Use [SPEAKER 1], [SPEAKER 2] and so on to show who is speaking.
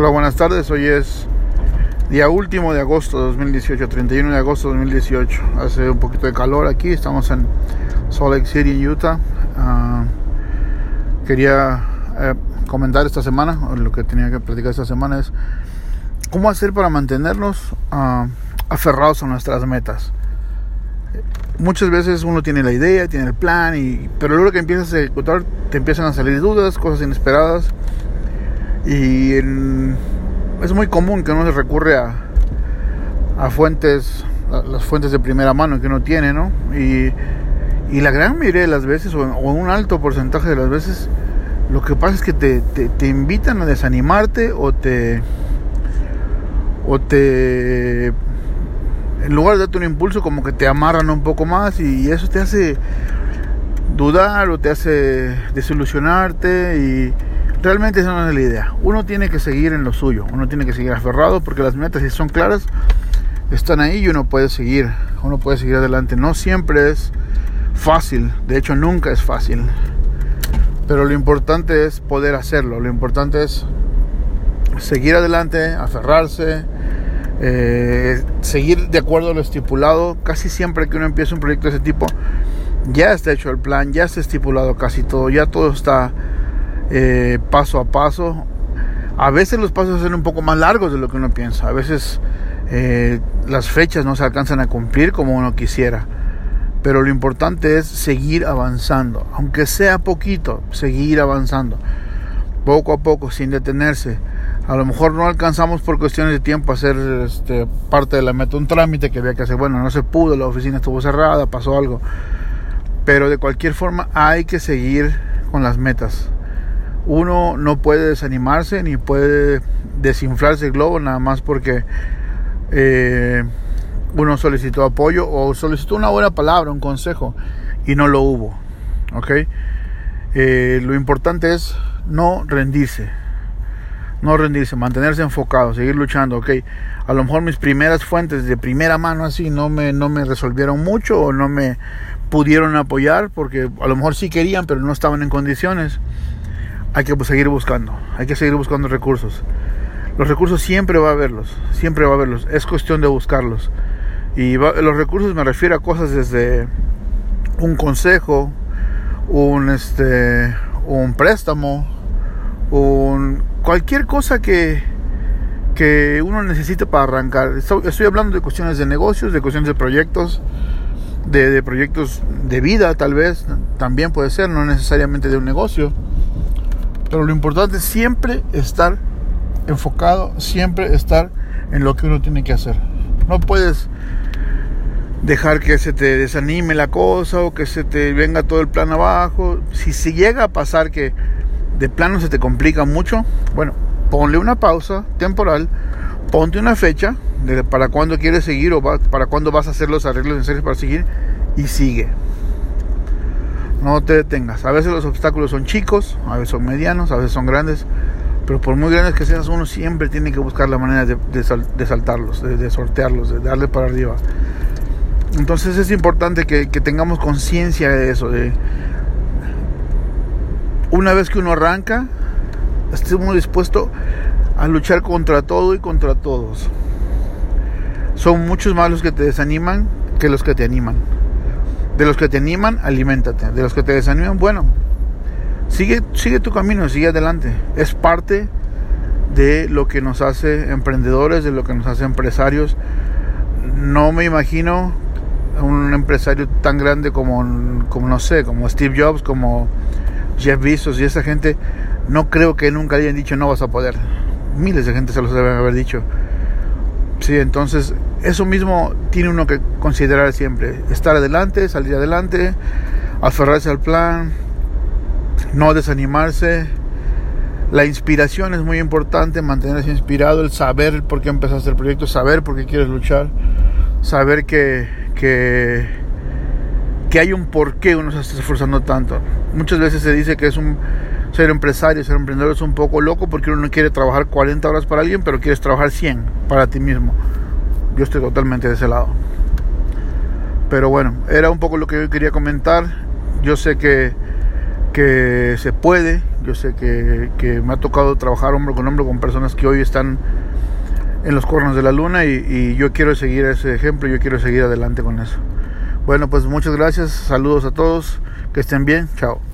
[SPEAKER 1] Hola, buenas tardes. Hoy es día último de agosto de 2018, 31 de agosto de 2018. Hace un poquito de calor aquí, estamos en Salt Lake City, Utah. Ah, quería eh, comentar esta semana, o lo que tenía que platicar esta semana es cómo hacer para mantenernos ah, aferrados a nuestras metas. Muchas veces uno tiene la idea, tiene el plan, y, pero luego que empiezas a ejecutar te empiezan a salir dudas, cosas inesperadas y es muy común que uno se recurre a, a fuentes, las fuentes de primera mano que uno tiene, ¿no? Y, y la gran mayoría de las veces, o, un alto porcentaje de las veces, lo que pasa es que te, te, invitan a desanimarte o te o te en lugar de darte un impulso como que te amarran un poco más y eso te hace dudar o te hace desilusionarte y Realmente esa no es la idea. Uno tiene que seguir en lo suyo, uno tiene que seguir aferrado porque las metas si son claras están ahí y uno puede seguir, uno puede seguir adelante. No siempre es fácil, de hecho nunca es fácil. Pero lo importante es poder hacerlo, lo importante es seguir adelante, aferrarse, eh, seguir de acuerdo a lo estipulado. Casi siempre que uno empieza un proyecto de ese tipo, ya está hecho el plan, ya está estipulado casi todo, ya todo está eh, paso a paso. A veces los pasos son un poco más largos de lo que uno piensa. A veces eh, las fechas no se alcanzan a cumplir como uno quisiera. Pero lo importante es seguir avanzando, aunque sea poquito, seguir avanzando, poco a poco, sin detenerse. A lo mejor no alcanzamos por cuestiones de tiempo a hacer este, parte de la meta, un trámite que había que hacer. Bueno, no se pudo, la oficina estuvo cerrada, pasó algo. Pero de cualquier forma hay que seguir con las metas uno no puede desanimarse ni puede desinflarse el globo nada más porque eh, uno solicitó apoyo o solicitó una buena palabra, un consejo y no lo hubo. ¿ok? Eh, lo importante es no rendirse, no rendirse, mantenerse enfocado, seguir luchando. ¿ok? A lo mejor mis primeras fuentes de primera mano así no me, no me resolvieron mucho o no me pudieron apoyar porque a lo mejor sí querían pero no estaban en condiciones hay que seguir buscando, hay que seguir buscando recursos. Los recursos siempre va a haberlos, siempre va a haberlos, es cuestión de buscarlos. Y los recursos me refiero a cosas desde un consejo, un este un préstamo, un cualquier cosa que que uno necesite para arrancar. Estoy, hablando de cuestiones de negocios, de cuestiones de proyectos, de, de proyectos de vida tal vez, también puede ser, no necesariamente de un negocio pero lo importante es siempre estar enfocado, siempre estar en lo que uno tiene que hacer. No puedes dejar que se te desanime la cosa o que se te venga todo el plan abajo. Si, si llega a pasar que de plano se te complica mucho, bueno, ponle una pausa temporal, ponte una fecha de para cuándo quieres seguir o para cuándo vas a hacer los arreglos necesarios para seguir y sigue. No te detengas. A veces los obstáculos son chicos, a veces son medianos, a veces son grandes. Pero por muy grandes que sean, uno siempre tiene que buscar la manera de, saltarlos, de, sortearlos, de darle para arriba. Entonces es importante que, tengamos conciencia de eso. De una vez que uno arranca, estemos dispuestos a luchar contra todo y contra todos. Son muchos más los que te desaniman que los que te animan. De los que te animan, aliméntate. De los que te desaniman, bueno, sigue, sigue tu camino, sigue adelante. Es parte de lo que nos hace emprendedores, de lo que nos hace empresarios. No me imagino un empresario tan grande como, como no sé, como Steve Jobs, como Jeff Bezos y esa gente. No creo que nunca hayan dicho no vas a poder. Miles de gente se los deben haber dicho. Sí, entonces eso mismo tiene uno que considerar siempre. Estar adelante, salir adelante, aferrarse al plan, no desanimarse. La inspiración es muy importante, mantenerse inspirado, el saber por qué empezaste el proyecto, saber por qué quieres luchar, saber que, que, que hay un por qué uno se está esforzando tanto. Muchas veces se dice que es un ser empresario, ser emprendedor es un poco loco porque uno no quiere trabajar 40 horas para alguien, pero quieres trabajar 100 para ti mismo. Yo estoy totalmente de ese lado. Pero bueno, era un poco lo que yo quería comentar. Yo sé que, que se puede. Yo sé que, que me ha tocado trabajar hombro con hombro con personas que hoy están en los cuernos de la luna y, y yo quiero seguir ese ejemplo, yo quiero seguir adelante con eso. Bueno, pues muchas gracias, saludos a todos, que estén bien, chao.